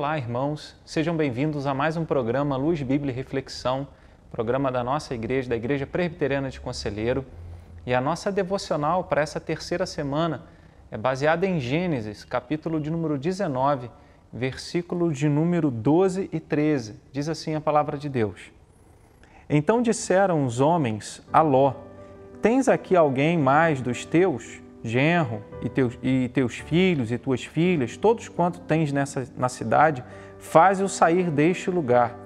Olá, irmãos. Sejam bem-vindos a mais um programa Luz Bíblia e Reflexão, programa da nossa igreja, da Igreja Presbiteriana de Conselheiro. E a nossa devocional para essa terceira semana é baseada em Gênesis, capítulo de número 19, versículo de número 12 e 13. Diz assim a palavra de Deus: Então disseram os homens a Ló: Tens aqui alguém mais dos teus? Genro e teus, e teus filhos e tuas filhas, todos quanto tens nessa, na cidade, faze-o sair deste lugar,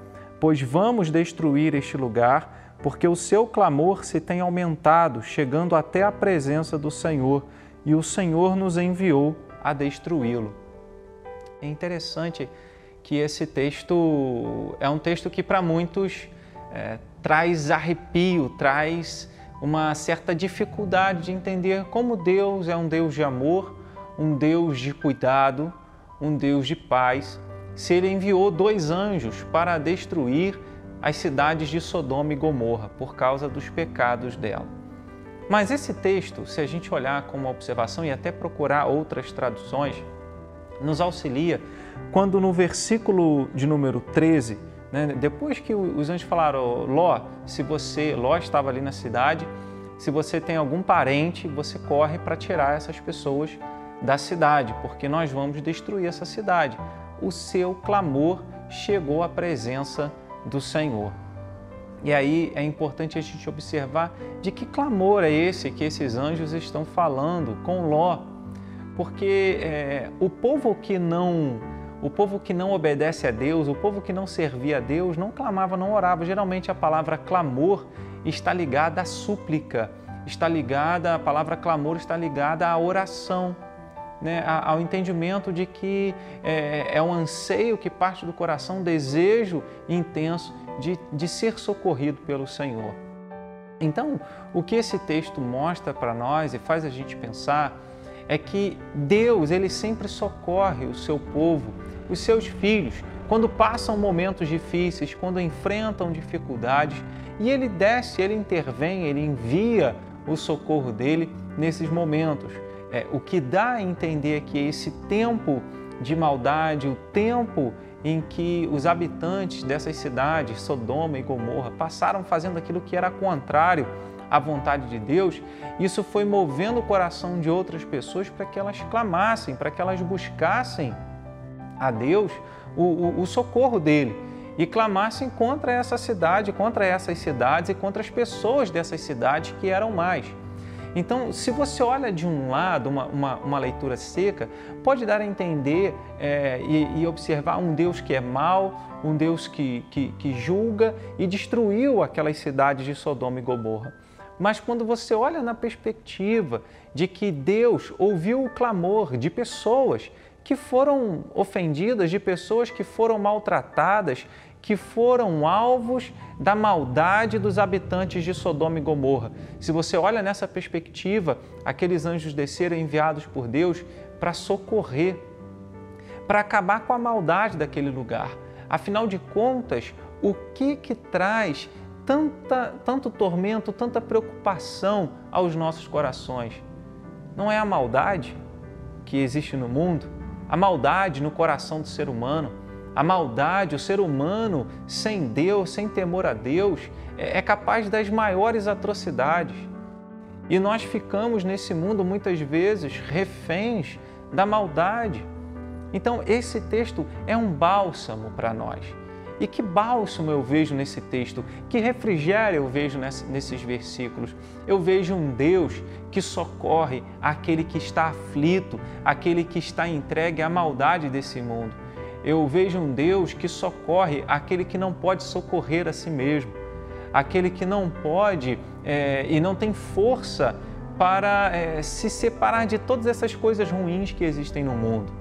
pois vamos destruir este lugar, porque o seu clamor se tem aumentado, chegando até a presença do Senhor, e o Senhor nos enviou a destruí-lo. É interessante que esse texto é um texto que para muitos é, traz arrepio, traz uma certa dificuldade de entender como Deus é um Deus de amor, um Deus de cuidado, um Deus de paz, se ele enviou dois anjos para destruir as cidades de Sodoma e Gomorra por causa dos pecados dela. Mas esse texto, se a gente olhar com uma observação e até procurar outras traduções, nos auxilia quando no versículo de número 13 né? Depois que os anjos falaram, Ló, se você, Ló estava ali na cidade, se você tem algum parente, você corre para tirar essas pessoas da cidade, porque nós vamos destruir essa cidade. O seu clamor chegou à presença do Senhor. E aí é importante a gente observar de que clamor é esse que esses anjos estão falando com Ló, porque é, o povo que não o povo que não obedece a Deus, o povo que não servia a Deus, não clamava, não orava. Geralmente a palavra clamor está ligada à súplica, está ligada, a palavra clamor está ligada à oração, né? ao entendimento de que é, é um anseio que parte do coração, um desejo intenso de, de ser socorrido pelo Senhor. Então, o que esse texto mostra para nós e faz a gente pensar é que Deus, ele sempre socorre o seu povo os seus filhos quando passam momentos difíceis, quando enfrentam dificuldades, e ele desce, ele intervém, ele envia o socorro dele nesses momentos. É, o que dá a entender que esse tempo de maldade, o tempo em que os habitantes dessas cidades, Sodoma e Gomorra, passaram fazendo aquilo que era contrário à vontade de Deus, isso foi movendo o coração de outras pessoas para que elas clamassem, para que elas buscassem a Deus o, o, o socorro dele e clamassem contra essa cidade, contra essas cidades e contra as pessoas dessas cidades que eram mais. Então, se você olha de um lado uma, uma, uma leitura seca, pode dar a entender é, e, e, observar um Deus que é mau, um Deus que, que, que julga e destruiu aquelas cidades de Sodoma e Gomorra. Mas quando você olha na perspectiva de que Deus ouviu o clamor de pessoas que foram ofendidas, de pessoas que foram maltratadas, que foram alvos da maldade dos habitantes de Sodoma e Gomorra. Se você olha nessa perspectiva, aqueles anjos desceram enviados por Deus para socorrer, para acabar com a maldade daquele lugar. Afinal de contas, o que que traz tanta, tanto tormento, tanta preocupação aos nossos corações? Não é a maldade que existe no mundo? A maldade no coração do ser humano, a maldade, o ser humano sem Deus, sem temor a Deus, é, é capaz das maiores atrocidades. E nós ficamos nesse mundo muitas vezes reféns da maldade. Então, esse texto é um bálsamo para nós. E que bálsamo eu vejo nesse texto, que refrigério eu vejo nesses versículos. Eu vejo um Deus que socorre aquele que está aflito, aquele que está entregue à maldade desse mundo. Eu vejo um Deus que socorre aquele que não pode socorrer a si mesmo, aquele que não pode é, e não tem força para é, se separar de todas essas coisas ruins que existem no mundo.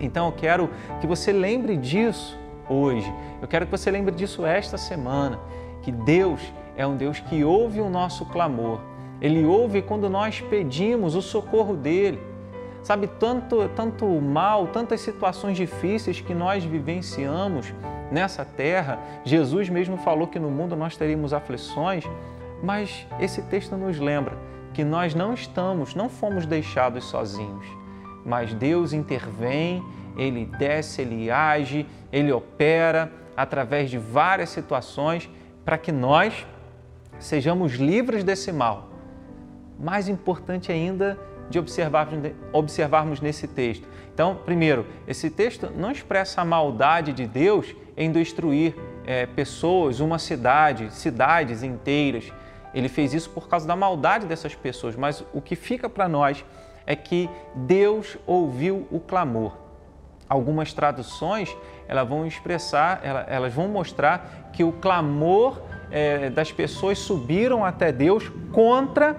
Então eu quero que você lembre disso hoje. Eu quero que você lembre disso esta semana, que Deus é um Deus que ouve o nosso clamor. Ele ouve quando nós pedimos o socorro dele. Sabe, tanto, tanto mal, tantas situações difíceis que nós vivenciamos nessa terra. Jesus mesmo falou que no mundo nós teríamos aflições, mas esse texto nos lembra que nós não estamos, não fomos deixados sozinhos, mas Deus intervém ele desce, ele age, ele opera através de várias situações para que nós sejamos livres desse mal. Mais importante ainda de observarmos, observarmos nesse texto. Então, primeiro, esse texto não expressa a maldade de Deus em destruir é, pessoas, uma cidade, cidades inteiras. Ele fez isso por causa da maldade dessas pessoas, mas o que fica para nós é que Deus ouviu o clamor. Algumas traduções elas vão expressar, elas vão mostrar que o clamor é, das pessoas subiram até Deus contra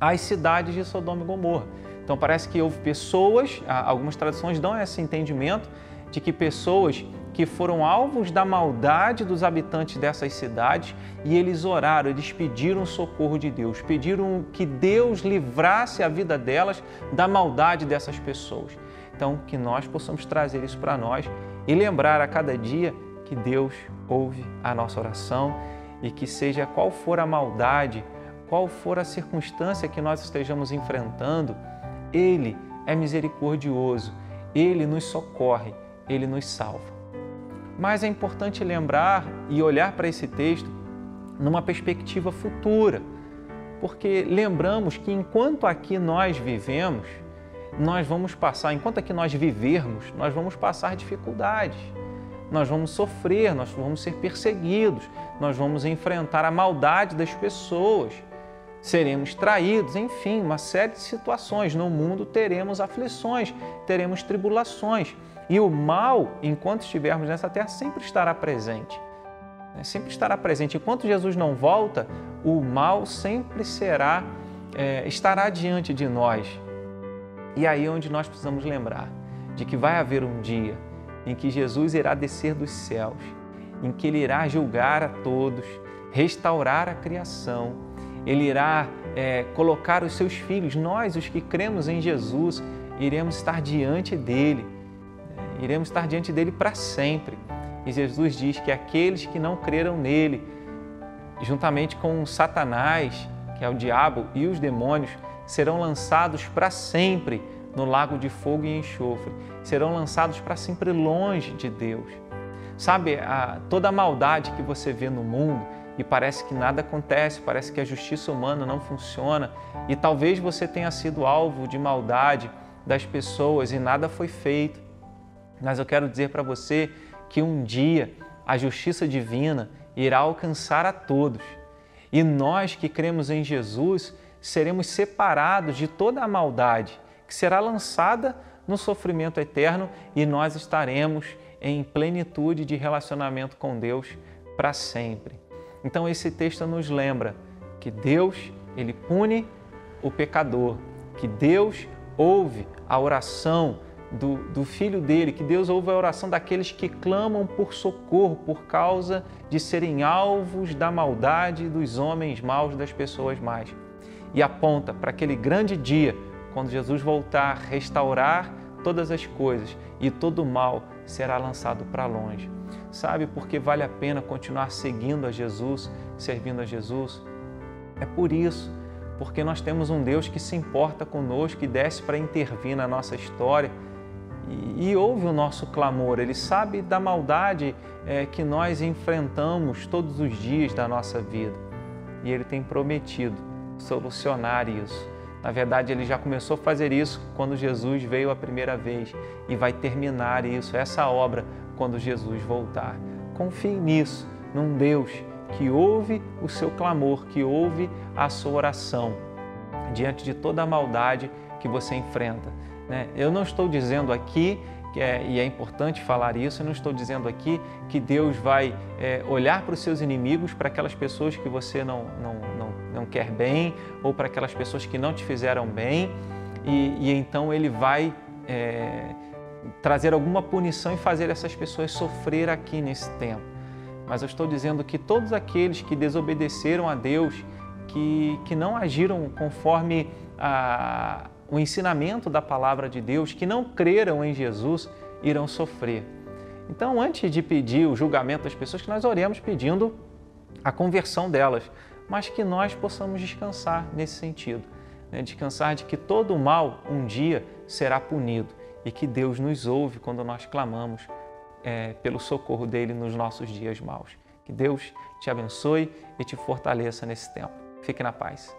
as cidades de Sodoma e Gomorra. Então parece que houve pessoas, algumas traduções dão esse entendimento de que pessoas que foram alvos da maldade dos habitantes dessas cidades e eles oraram, eles pediram socorro de Deus, pediram que Deus livrasse a vida delas da maldade dessas pessoas. Então, que nós possamos trazer isso para nós e lembrar a cada dia que Deus ouve a nossa oração e que seja qual for a maldade, qual for a circunstância que nós estejamos enfrentando, Ele é misericordioso, Ele nos socorre, Ele nos salva. Mas é importante lembrar e olhar para esse texto numa perspectiva futura, porque lembramos que enquanto aqui nós vivemos, nós vamos passar, enquanto aqui nós vivermos, nós vamos passar dificuldades, nós vamos sofrer, nós vamos ser perseguidos, nós vamos enfrentar a maldade das pessoas, seremos traídos, enfim, uma série de situações. No mundo teremos aflições, teremos tribulações. E o mal, enquanto estivermos nessa terra, sempre estará presente. Né? Sempre estará presente. Enquanto Jesus não volta, o mal sempre será, é, estará diante de nós. E aí é onde nós precisamos lembrar de que vai haver um dia em que Jesus irá descer dos céus, em que ele irá julgar a todos, restaurar a criação, ele irá é, colocar os seus filhos, nós, os que cremos em Jesus, iremos estar diante dele iremos estar diante dele para sempre. E Jesus diz que aqueles que não creram nele, juntamente com Satanás, que é o diabo, e os demônios, serão lançados para sempre no lago de fogo e enxofre, serão lançados para sempre longe de Deus. Sabe, a, toda a maldade que você vê no mundo e parece que nada acontece, parece que a justiça humana não funciona e talvez você tenha sido alvo de maldade das pessoas e nada foi feito. Mas eu quero dizer para você que um dia a justiça divina irá alcançar a todos. E nós que cremos em Jesus seremos separados de toda a maldade que será lançada no sofrimento eterno e nós estaremos em plenitude de relacionamento com Deus para sempre. Então esse texto nos lembra que Deus, ele pune o pecador, que Deus ouve a oração do, do filho dele, que Deus ouve a oração daqueles que clamam por socorro por causa de serem alvos da maldade dos homens maus, das pessoas más. E aponta para aquele grande dia, quando Jesus voltar, restaurar todas as coisas e todo o mal será lançado para longe. Sabe por que vale a pena continuar seguindo a Jesus, servindo a Jesus? É por isso, porque nós temos um Deus que se importa conosco, que desce para intervir na nossa história e, ouve o nosso clamor, Ele sabe da maldade é, que nós enfrentamos todos os dias da nossa vida e Ele tem prometido solucionar isso. Na verdade, Ele já começou a fazer isso quando Jesus veio a primeira vez e vai terminar isso, essa obra, quando Jesus voltar. Confie nisso, num Deus que ouve o seu clamor, que ouve a sua oração diante de toda a maldade que você enfrenta. Né? Eu não estou dizendo aqui, é, e é importante falar isso, eu não estou dizendo aqui que Deus vai é, olhar para os seus inimigos, para aquelas pessoas que você não, não, não, não quer bem, ou para aquelas pessoas que não te fizeram bem, e, e então Ele vai é, trazer alguma punição e fazer essas pessoas sofrer aqui nesse tempo. Mas eu estou dizendo que todos aqueles que desobedeceram a Deus, que, que não agiram conforme a, o ensinamento da palavra de Deus, que não creram em Jesus, irão sofrer. Então, antes de pedir o julgamento das pessoas, que nós oremos pedindo a conversão delas, mas que nós possamos descansar nesse sentido, né? descansar de que todo mal um dia será punido e que Deus nos ouve quando nós clamamos é, pelo socorro dele nos nossos dias maus. Que Deus te abençoe e te fortaleça nesse tempo. Fique na paz.